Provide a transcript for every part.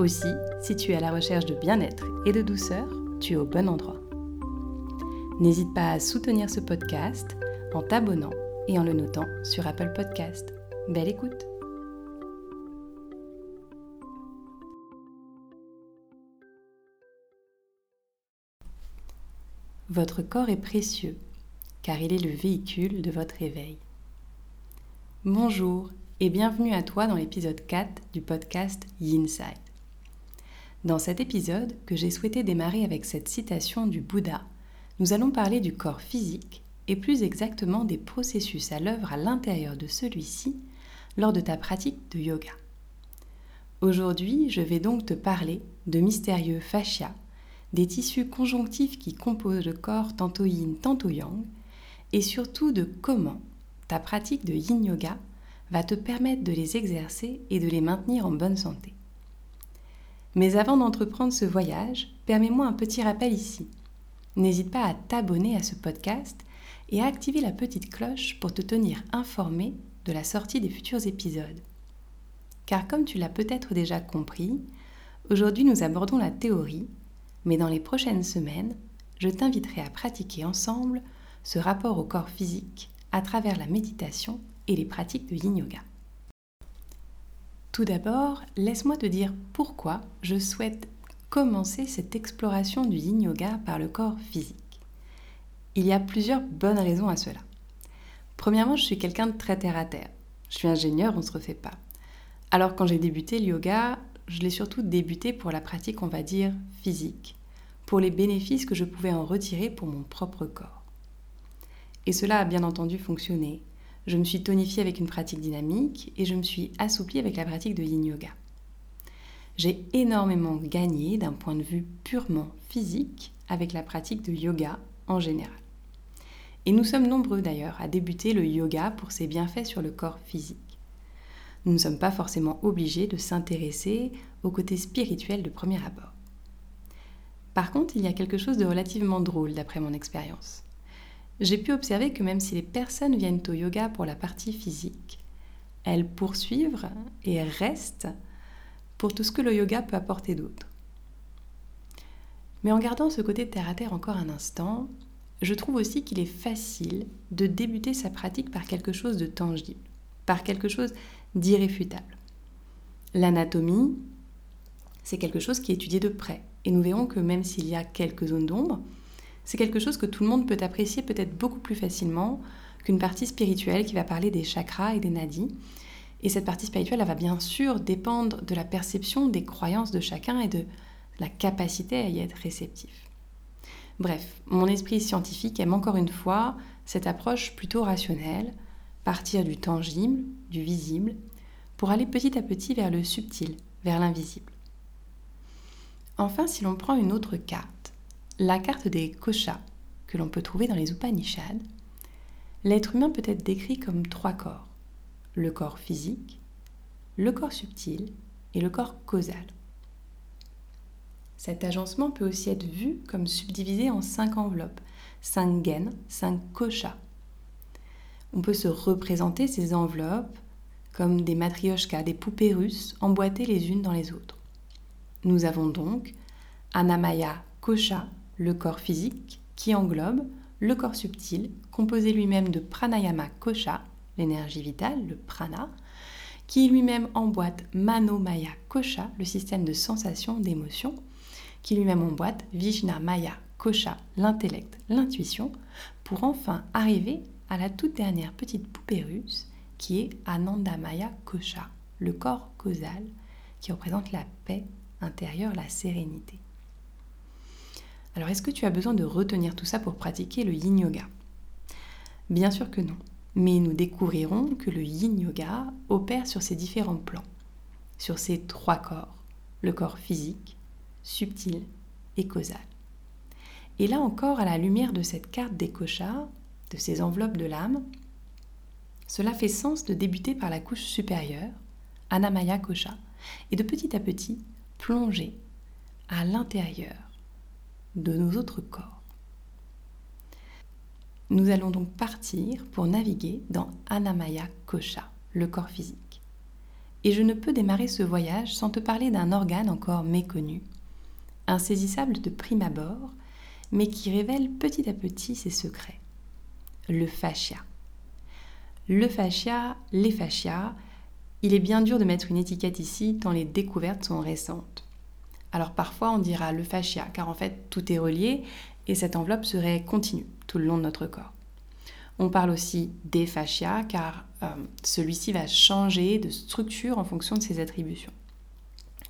Aussi, si tu es à la recherche de bien-être et de douceur, tu es au bon endroit. N'hésite pas à soutenir ce podcast en t'abonnant et en le notant sur Apple Podcast. Belle écoute Votre corps est précieux car il est le véhicule de votre éveil. Bonjour et bienvenue à toi dans l'épisode 4 du podcast Yinside. Dans cet épisode, que j'ai souhaité démarrer avec cette citation du Bouddha, nous allons parler du corps physique et plus exactement des processus à l'œuvre à l'intérieur de celui-ci lors de ta pratique de yoga. Aujourd'hui, je vais donc te parler de mystérieux fascias, des tissus conjonctifs qui composent le corps tantôt yin, tantôt yang, et surtout de comment ta pratique de yin yoga va te permettre de les exercer et de les maintenir en bonne santé. Mais avant d'entreprendre ce voyage, permets-moi un petit rappel ici. N'hésite pas à t'abonner à ce podcast et à activer la petite cloche pour te tenir informé de la sortie des futurs épisodes. Car comme tu l'as peut-être déjà compris, aujourd'hui nous abordons la théorie, mais dans les prochaines semaines, je t'inviterai à pratiquer ensemble ce rapport au corps physique à travers la méditation et les pratiques de yin yoga. Tout d'abord, laisse-moi te dire pourquoi je souhaite commencer cette exploration du yin yoga par le corps physique. Il y a plusieurs bonnes raisons à cela. Premièrement, je suis quelqu'un de très terre à terre. Je suis ingénieur, on ne se refait pas. Alors quand j'ai débuté le yoga, je l'ai surtout débuté pour la pratique, on va dire, physique, pour les bénéfices que je pouvais en retirer pour mon propre corps. Et cela a bien entendu fonctionné. Je me suis tonifiée avec une pratique dynamique et je me suis assouplie avec la pratique de yin yoga. J'ai énormément gagné d'un point de vue purement physique avec la pratique de yoga en général. Et nous sommes nombreux d'ailleurs à débuter le yoga pour ses bienfaits sur le corps physique. Nous ne sommes pas forcément obligés de s'intéresser au côté spirituel de premier abord. Par contre, il y a quelque chose de relativement drôle d'après mon expérience j'ai pu observer que même si les personnes viennent au yoga pour la partie physique, elles poursuivent et restent pour tout ce que le yoga peut apporter d'autre. Mais en gardant ce côté terre à terre encore un instant, je trouve aussi qu'il est facile de débuter sa pratique par quelque chose de tangible, par quelque chose d'irréfutable. L'anatomie, c'est quelque chose qui est étudié de près, et nous verrons que même s'il y a quelques zones d'ombre, c'est quelque chose que tout le monde peut apprécier peut-être beaucoup plus facilement qu'une partie spirituelle qui va parler des chakras et des nadis. Et cette partie spirituelle, elle va bien sûr dépendre de la perception, des croyances de chacun et de la capacité à y être réceptif. Bref, mon esprit scientifique aime encore une fois cette approche plutôt rationnelle, partir du tangible, du visible, pour aller petit à petit vers le subtil, vers l'invisible. Enfin, si l'on prend une autre carte, la carte des koshas que l'on peut trouver dans les Upanishads, l'être humain peut être décrit comme trois corps. Le corps physique, le corps subtil et le corps causal. Cet agencement peut aussi être vu comme subdivisé en cinq enveloppes, cinq gaines, cinq koshas. On peut se représenter ces enveloppes comme des matryoshkas, des poupées russes emboîtées les unes dans les autres. Nous avons donc Anamaya Kosha le corps physique qui englobe le corps subtil, composé lui-même de pranayama kosha, l'énergie vitale, le prana, qui lui-même emboîte manomaya kosha, le système de sensation, d'émotion, qui lui-même emboîte vijna maya kosha, l'intellect, l'intuition, pour enfin arriver à la toute dernière petite poupée russe qui est anandamaya kosha, le corps causal, qui représente la paix intérieure, la sérénité. Alors est-ce que tu as besoin de retenir tout ça pour pratiquer le yin yoga? Bien sûr que non. Mais nous découvrirons que le yin yoga opère sur ces différents plans. sur ces trois corps, le corps physique, subtil et causal. Et là encore, à la lumière de cette carte des cochards, de ces enveloppes de l'âme, cela fait sens de débuter par la couche supérieure, Anamaya Kosha, et de petit à petit plonger à l'intérieur de nos autres corps. Nous allons donc partir pour naviguer dans Anamaya Kosha, le corps physique. Et je ne peux démarrer ce voyage sans te parler d'un organe encore méconnu, insaisissable de prime abord, mais qui révèle petit à petit ses secrets. Le fascia. Le fascia, les fascias, il est bien dur de mettre une étiquette ici tant les découvertes sont récentes. Alors parfois on dira le fascia car en fait tout est relié et cette enveloppe serait continue tout le long de notre corps. On parle aussi des fascias car euh, celui-ci va changer de structure en fonction de ses attributions.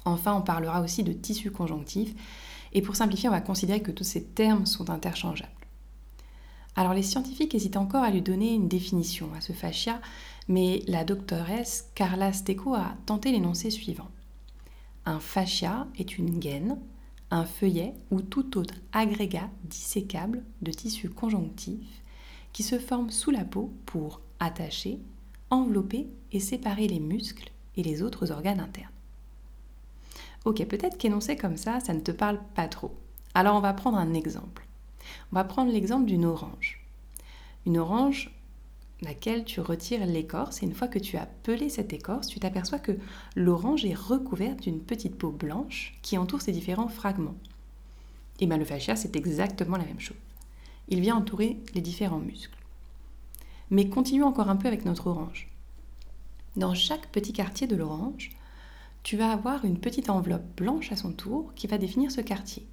Enfin, on parlera aussi de tissu conjonctif et pour simplifier, on va considérer que tous ces termes sont interchangeables. Alors les scientifiques hésitent encore à lui donner une définition à ce fascia, mais la doctoresse Carla Stecco a tenté l'énoncé suivant. Un fascia est une gaine, un feuillet ou tout autre agrégat dissécable de tissu conjonctif qui se forme sous la peau pour attacher, envelopper et séparer les muscles et les autres organes internes. Ok, peut-être qu'énoncé comme ça, ça ne te parle pas trop. Alors on va prendre un exemple. On va prendre l'exemple d'une orange. Une orange laquelle tu retires l'écorce et une fois que tu as pelé cette écorce, tu t'aperçois que l'orange est recouverte d'une petite peau blanche qui entoure ces différents fragments. Et bien le fascia, c'est exactement la même chose. Il vient entourer les différents muscles. Mais continuons encore un peu avec notre orange. Dans chaque petit quartier de l'orange, tu vas avoir une petite enveloppe blanche à son tour qui va définir ce quartier.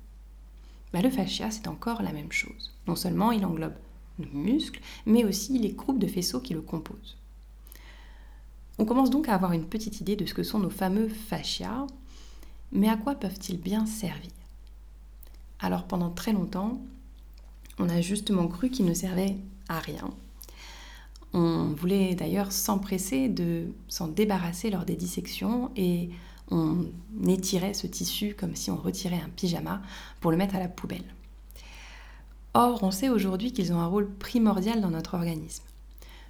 Ben, le fascia, c'est encore la même chose. Non seulement il englobe le muscle, mais aussi les groupes de faisceaux qui le composent. On commence donc à avoir une petite idée de ce que sont nos fameux fascias, mais à quoi peuvent-ils bien servir? Alors pendant très longtemps, on a justement cru qu'ils ne servaient à rien. On voulait d'ailleurs s'empresser de s'en débarrasser lors des dissections et on étirait ce tissu comme si on retirait un pyjama pour le mettre à la poubelle. Or, on sait aujourd'hui qu'ils ont un rôle primordial dans notre organisme.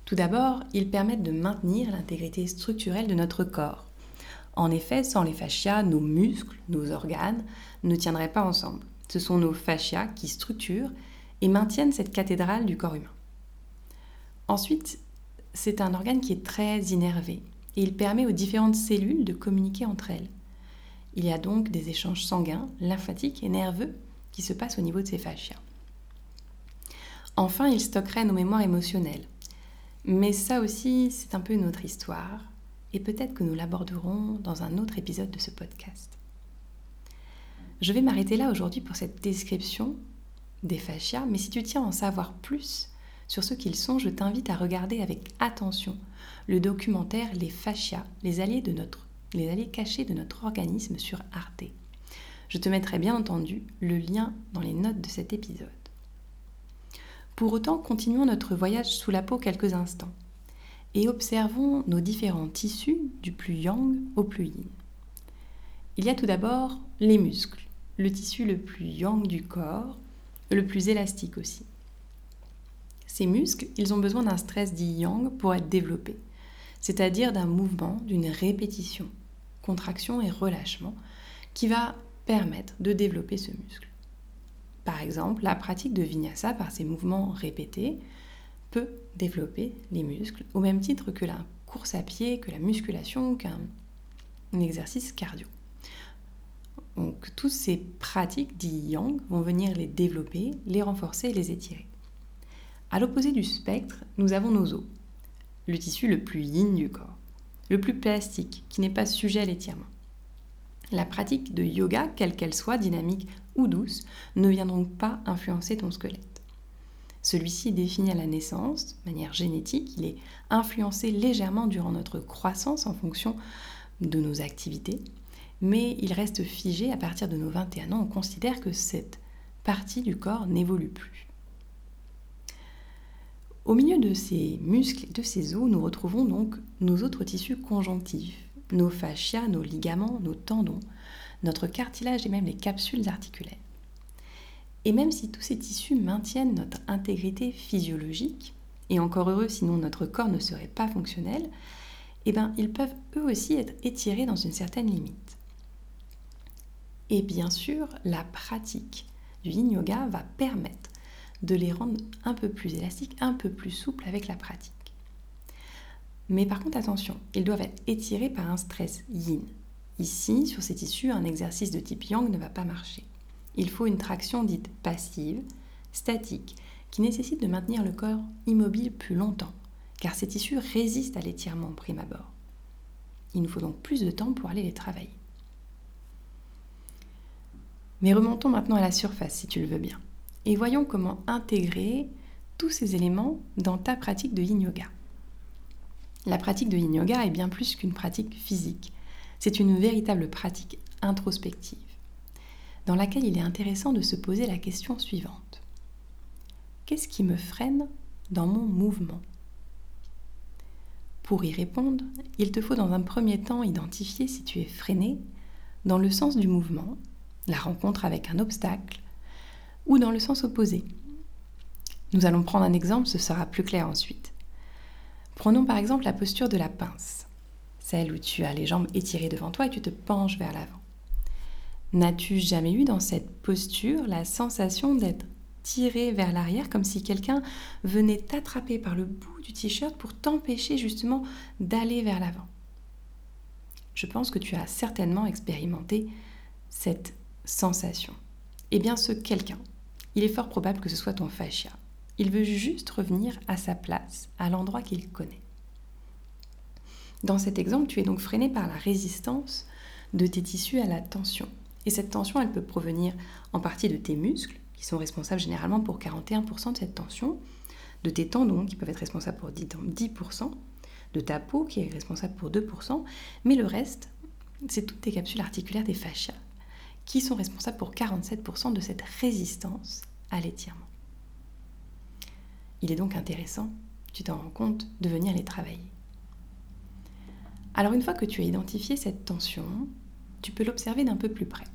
Tout d'abord, ils permettent de maintenir l'intégrité structurelle de notre corps. En effet, sans les fascias, nos muscles, nos organes ne tiendraient pas ensemble. Ce sont nos fascias qui structurent et maintiennent cette cathédrale du corps humain. Ensuite, c'est un organe qui est très innervé et il permet aux différentes cellules de communiquer entre elles. Il y a donc des échanges sanguins, lymphatiques et nerveux qui se passent au niveau de ces fascias. Enfin, il stockerait nos mémoires émotionnelles. Mais ça aussi, c'est un peu une autre histoire, et peut-être que nous l'aborderons dans un autre épisode de ce podcast. Je vais m'arrêter là aujourd'hui pour cette description des fascias, mais si tu tiens à en savoir plus sur ce qu'ils sont, je t'invite à regarder avec attention le documentaire Les fascias, les alliés, de de notre organisme sur Arte. Je te mettrai bien entendu le lien dans les notes de cet épisode. Pour autant, continuons notre voyage sous la peau quelques instants et observons nos différents tissus du plus yang au plus yin. Il y a tout d'abord les muscles, le tissu le plus yang du corps, le plus élastique aussi. Ces muscles, ils ont besoin d'un stress dit yang pour être développés, c'est-à-dire d'un mouvement, d'une répétition, contraction et relâchement, qui va permettre de développer ce muscle. Par exemple, la pratique de vinyasa par ces mouvements répétés peut développer les muscles au même titre que la course à pied, que la musculation, qu'un exercice cardio. Donc toutes ces pratiques dites yang vont venir les développer, les renforcer et les étirer. À l'opposé du spectre, nous avons nos os, le tissu le plus yin du corps, le plus plastique, qui n'est pas sujet à l'étirement. La pratique de yoga, quelle qu'elle soit, dynamique ou douce, ne vient donc pas influencer ton squelette. Celui-ci est défini à la naissance, de manière génétique, il est influencé légèrement durant notre croissance en fonction de nos activités, mais il reste figé à partir de nos 21 ans. On considère que cette partie du corps n'évolue plus. Au milieu de ces muscles et de ces os, nous retrouvons donc nos autres tissus conjonctifs, nos fascias, nos ligaments, nos tendons, notre cartilage et même les capsules articulaires. Et même si tous ces tissus maintiennent notre intégrité physiologique, et encore heureux sinon notre corps ne serait pas fonctionnel, eh bien, ils peuvent eux aussi être étirés dans une certaine limite. Et bien sûr, la pratique du yin yoga va permettre de les rendre un peu plus élastiques, un peu plus souples avec la pratique. Mais par contre, attention, ils doivent être étirés par un stress yin. Ici, sur ces tissus, un exercice de type yang ne va pas marcher. Il faut une traction dite passive, statique, qui nécessite de maintenir le corps immobile plus longtemps, car ces tissus résistent à l'étirement prime abord. Il nous faut donc plus de temps pour aller les travailler. Mais remontons maintenant à la surface, si tu le veux bien, et voyons comment intégrer tous ces éléments dans ta pratique de yin yoga. La pratique de yin yoga est bien plus qu'une pratique physique. C'est une véritable pratique introspective, dans laquelle il est intéressant de se poser la question suivante. Qu'est-ce qui me freine dans mon mouvement? Pour y répondre, il te faut dans un premier temps identifier si tu es freiné dans le sens du mouvement, la rencontre avec un obstacle, ou dans le sens opposé. Nous allons prendre un exemple, ce sera plus clair ensuite. Prenons par exemple la posture de la pince, celle où tu as les jambes étirées devant toi et tu te penches vers l'avant. N'as-tu jamais eu dans cette posture la sensation d'être tiré vers l'arrière comme si quelqu'un venait t'attraper par le bout du t-shirt pour t'empêcher justement d'aller vers l'avant? Je pense que tu as certainement expérimenté cette sensation. Eh bien ce quelqu'un, il est fort probable que ce soit ton fascia. Il veut juste revenir à sa place, à l'endroit qu'il connaît. Dans cet exemple, tu es donc freiné par la résistance de tes tissus à la tension. Et cette tension, elle peut provenir en partie de tes muscles, qui sont responsables généralement pour 41% de cette tension, de tes tendons, qui peuvent être responsables pour 10%, de ta peau, qui est responsable pour 2%, mais le reste, c'est toutes tes capsules articulaires des fascias, qui sont responsables pour 47% de cette résistance à l'étirement. Il est donc intéressant, tu t'en rends compte, de venir les travailler. Alors une fois que tu as identifié cette tension, tu peux l'observer d'un peu plus près.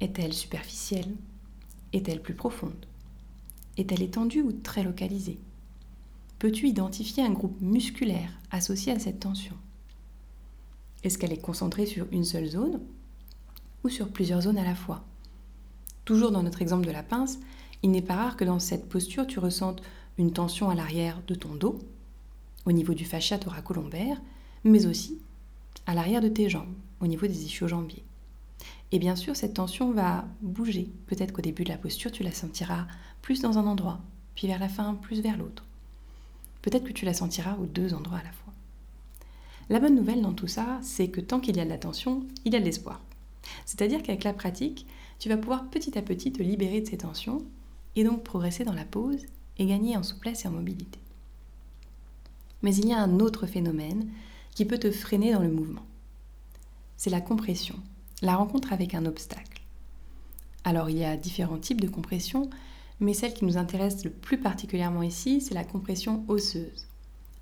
Est-elle superficielle? Est-elle plus profonde? Est-elle étendue ou très localisée? Peux-tu identifier un groupe musculaire associé à cette tension? Est-ce qu'elle est concentrée sur une seule zone ou sur plusieurs zones à la fois? Toujours dans notre exemple de la pince, il n'est pas rare que dans cette posture, tu ressentes une tension à l'arrière de ton dos, au niveau du fascia thoracolombaire, mais aussi à l'arrière de tes jambes, au niveau des ischio-jambiers. Et bien sûr, cette tension va bouger. Peut-être qu'au début de la posture, tu la sentiras plus dans un endroit, puis vers la fin, plus vers l'autre. Peut-être que tu la sentiras aux deux endroits à la fois. La bonne nouvelle dans tout ça, c'est que tant qu'il y a de la tension, il y a de l'espoir. C'est-à-dire qu'avec la pratique, tu vas pouvoir petit à petit te libérer de ces tensions et donc progresser dans la pause et gagner en souplesse et en mobilité. Mais il y a un autre phénomène qui peut te freiner dans le mouvement. C'est la compression, la rencontre avec un obstacle. Alors il y a différents types de compression, mais celle qui nous intéresse le plus particulièrement ici, c'est la compression osseuse.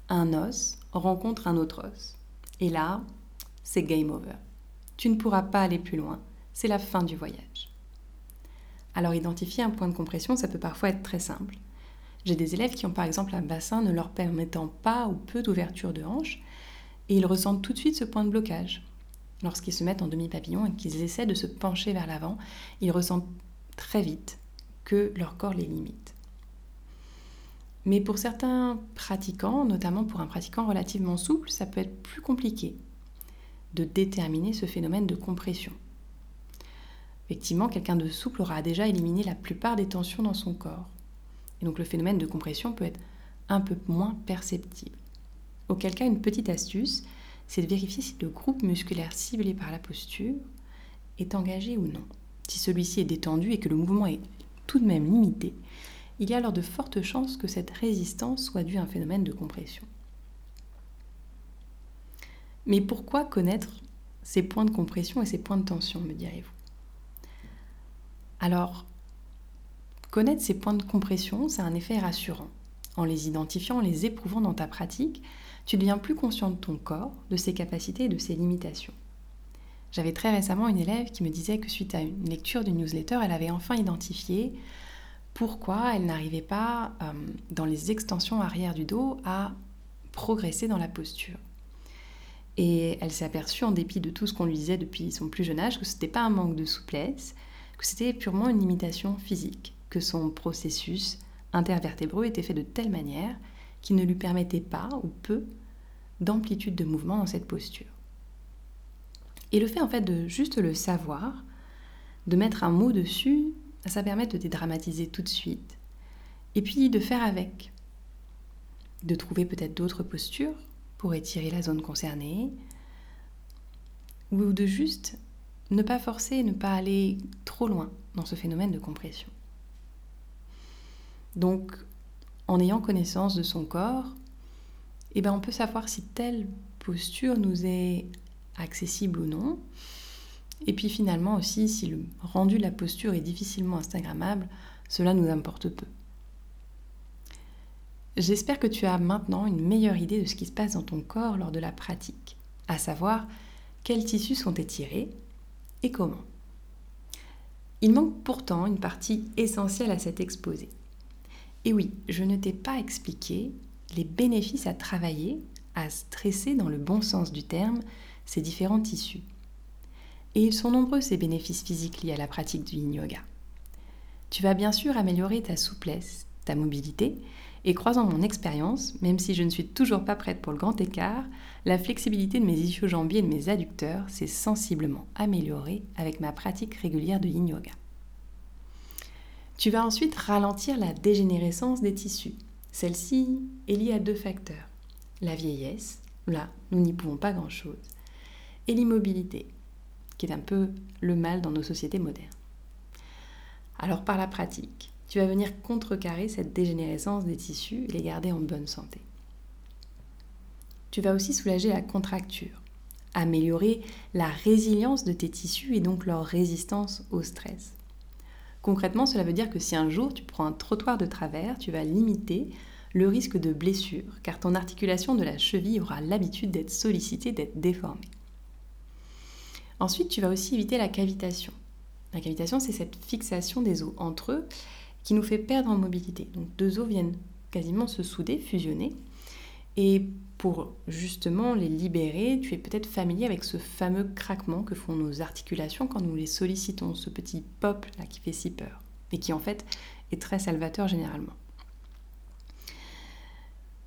Un os rencontre un autre os. Et là, c'est game over. Tu ne pourras pas aller plus loin. C'est la fin du voyage. Alors identifier un point de compression, ça peut parfois être très simple. J'ai des élèves qui ont par exemple un bassin ne leur permettant pas ou peu d'ouverture de hanche, et ils ressentent tout de suite ce point de blocage. Lorsqu'ils se mettent en demi-papillon et qu'ils essaient de se pencher vers l'avant, ils ressentent très vite que leur corps les limite. Mais pour certains pratiquants, notamment pour un pratiquant relativement souple, ça peut être plus compliqué de déterminer ce phénomène de compression. Effectivement, quelqu'un de souple aura déjà éliminé la plupart des tensions dans son corps. Et donc le phénomène de compression peut être un peu moins perceptible. Auquel cas, une petite astuce, c'est de vérifier si le groupe musculaire ciblé par la posture est engagé ou non. Si celui-ci est détendu et que le mouvement est tout de même limité, il y a alors de fortes chances que cette résistance soit due à un phénomène de compression. Mais pourquoi connaître ces points de compression et ces points de tension, me direz-vous? Alors, connaître ces points de compression, c'est un effet rassurant. En les identifiant, en les éprouvant dans ta pratique, tu deviens plus conscient de ton corps, de ses capacités et de ses limitations. J'avais très récemment une élève qui me disait que suite à une lecture du newsletter, elle avait enfin identifié pourquoi elle n'arrivait pas, euh, dans les extensions arrière du dos, à progresser dans la posture. Et elle s'est aperçue, en dépit de tout ce qu'on lui disait depuis son plus jeune âge, que ce n'était pas un manque de souplesse, que c'était purement une limitation physique, que son processus intervertébreux était fait de telle manière qu'il ne lui permettait pas ou peu d'amplitude de mouvement dans cette posture. Et le fait en fait de juste le savoir, de mettre un mot dessus, ça permet de dédramatiser tout de suite. Et puis de faire avec. De trouver peut-être d'autres postures pour étirer la zone concernée. Ou de juste ne pas forcer, ne pas aller trop loin dans ce phénomène de compression. Donc, en ayant connaissance de son corps, eh ben, on peut savoir si telle posture nous est accessible ou non. Et puis finalement aussi, si le rendu de la posture est difficilement instagrammable, cela nous importe peu. J'espère que tu as maintenant une meilleure idée de ce qui se passe dans ton corps lors de la pratique, à savoir quels tissus sont étirés et comment. Il manque pourtant une partie essentielle à cet exposé. Et oui, je ne t'ai pas expliqué les bénéfices à travailler, à stresser dans le bon sens du terme, ces différents tissus. Et ils sont nombreux ces bénéfices physiques liés à la pratique du yin yoga. Tu vas bien sûr améliorer ta souplesse, ta mobilité, et croisant mon expérience, même si je ne suis toujours pas prête pour le grand écart, la flexibilité de mes ischio-jambiers et de mes adducteurs s'est sensiblement améliorée avec ma pratique régulière de yin yoga. Tu vas ensuite ralentir la dégénérescence des tissus. Celle-ci est liée à deux facteurs. La vieillesse, là, nous n'y pouvons pas grand-chose, et l'immobilité, qui est un peu le mal dans nos sociétés modernes. Alors par la pratique, tu vas venir contrecarrer cette dégénérescence des tissus et les garder en bonne santé. Tu vas aussi soulager la contracture, améliorer la résilience de tes tissus et donc leur résistance au stress. Concrètement, cela veut dire que si un jour tu prends un trottoir de travers, tu vas limiter le risque de blessure, car ton articulation de la cheville aura l'habitude d'être sollicitée, d'être déformée. Ensuite, tu vas aussi éviter la cavitation. La cavitation, c'est cette fixation des os entre eux qui nous fait perdre en mobilité. Donc deux os viennent quasiment se souder, fusionner. Et pour justement les libérer, tu es peut-être familier avec ce fameux craquement que font nos articulations quand nous les sollicitons, ce petit pop là qui fait si peur et qui en fait est très salvateur généralement.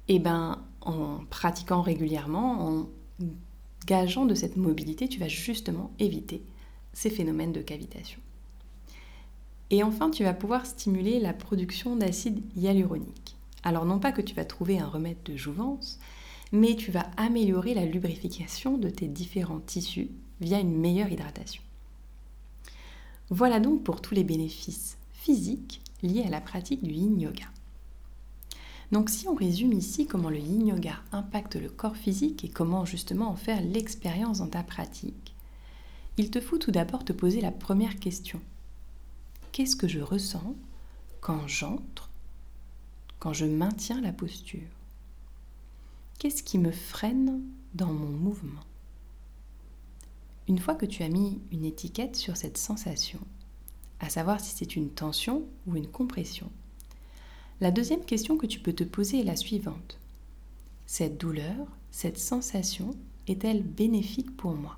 Et eh ben en pratiquant régulièrement, en gageant de cette mobilité, tu vas justement éviter ces phénomènes de cavitation. Et enfin, tu vas pouvoir stimuler la production d'acide hyaluronique. Alors non pas que tu vas trouver un remède de jouvence, mais tu vas améliorer la lubrification de tes différents tissus via une meilleure hydratation. Voilà donc pour tous les bénéfices physiques liés à la pratique du yin yoga. Donc si on résume ici comment le yin yoga impacte le corps physique et comment justement en faire l'expérience dans ta pratique, il te faut tout d'abord te poser la première question. Qu'est-ce que je ressens quand j'entre, quand je maintiens la posture Qu'est-ce qui me freine dans mon mouvement? Une fois que tu as mis une étiquette sur cette sensation, à savoir si c'est une tension ou une compression, la deuxième question que tu peux te poser est la suivante. Cette douleur, cette sensation est-elle bénéfique pour moi?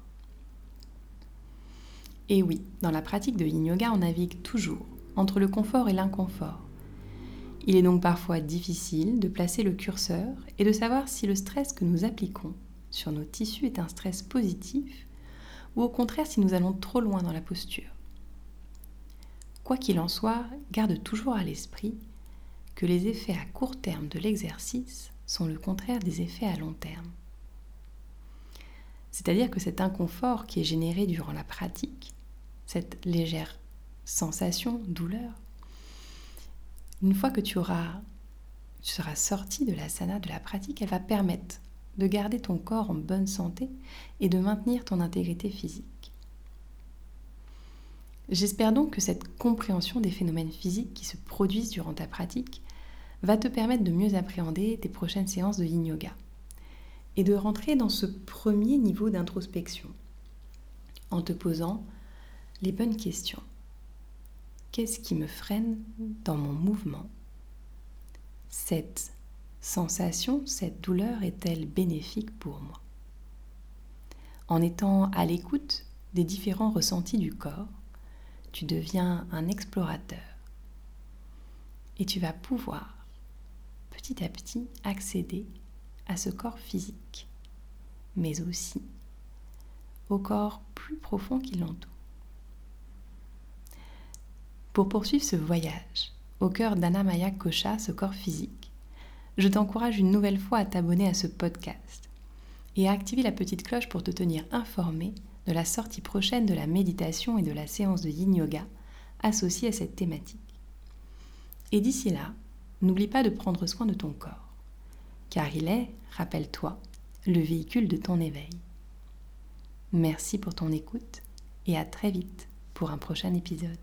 Et oui, dans la pratique de yin yoga, on navigue toujours entre le confort et l'inconfort. Il est donc parfois difficile de placer le curseur et de savoir si le stress que nous appliquons sur nos tissus est un stress positif ou au contraire si nous allons trop loin dans la posture. Quoi qu'il en soit, garde toujours à l'esprit que les effets à court terme de l'exercice sont le contraire des effets à long terme. C'est-à-dire que cet inconfort qui est généré durant la pratique, cette légère sensation, douleur, une fois que tu auras tu seras sorti de la sana de la pratique, elle va permettre de garder ton corps en bonne santé et de maintenir ton intégrité physique. J'espère donc que cette compréhension des phénomènes physiques qui se produisent durant ta pratique va te permettre de mieux appréhender tes prochaines séances de yin yoga et de rentrer dans ce premier niveau d'introspection en te posant les bonnes questions. Qu'est-ce qui me freine dans mon mouvement? Cette sensation, cette douleur est-elle bénéfique pour moi? En étant à l'écoute des différents ressentis du corps, tu deviens un explorateur et tu vas pouvoir petit à petit accéder à ce corps physique, mais aussi au corps plus profond qui l'entoure. Pour poursuivre ce voyage au cœur d'Anamaya Kosha, ce corps physique, je t'encourage une nouvelle fois à t'abonner à ce podcast et à activer la petite cloche pour te tenir informé de la sortie prochaine de la méditation et de la séance de yin yoga associée à cette thématique. Et d'ici là, n'oublie pas de prendre soin de ton corps, car il est, rappelle-toi, le véhicule de ton éveil. Merci pour ton écoute et à très vite pour un prochain épisode.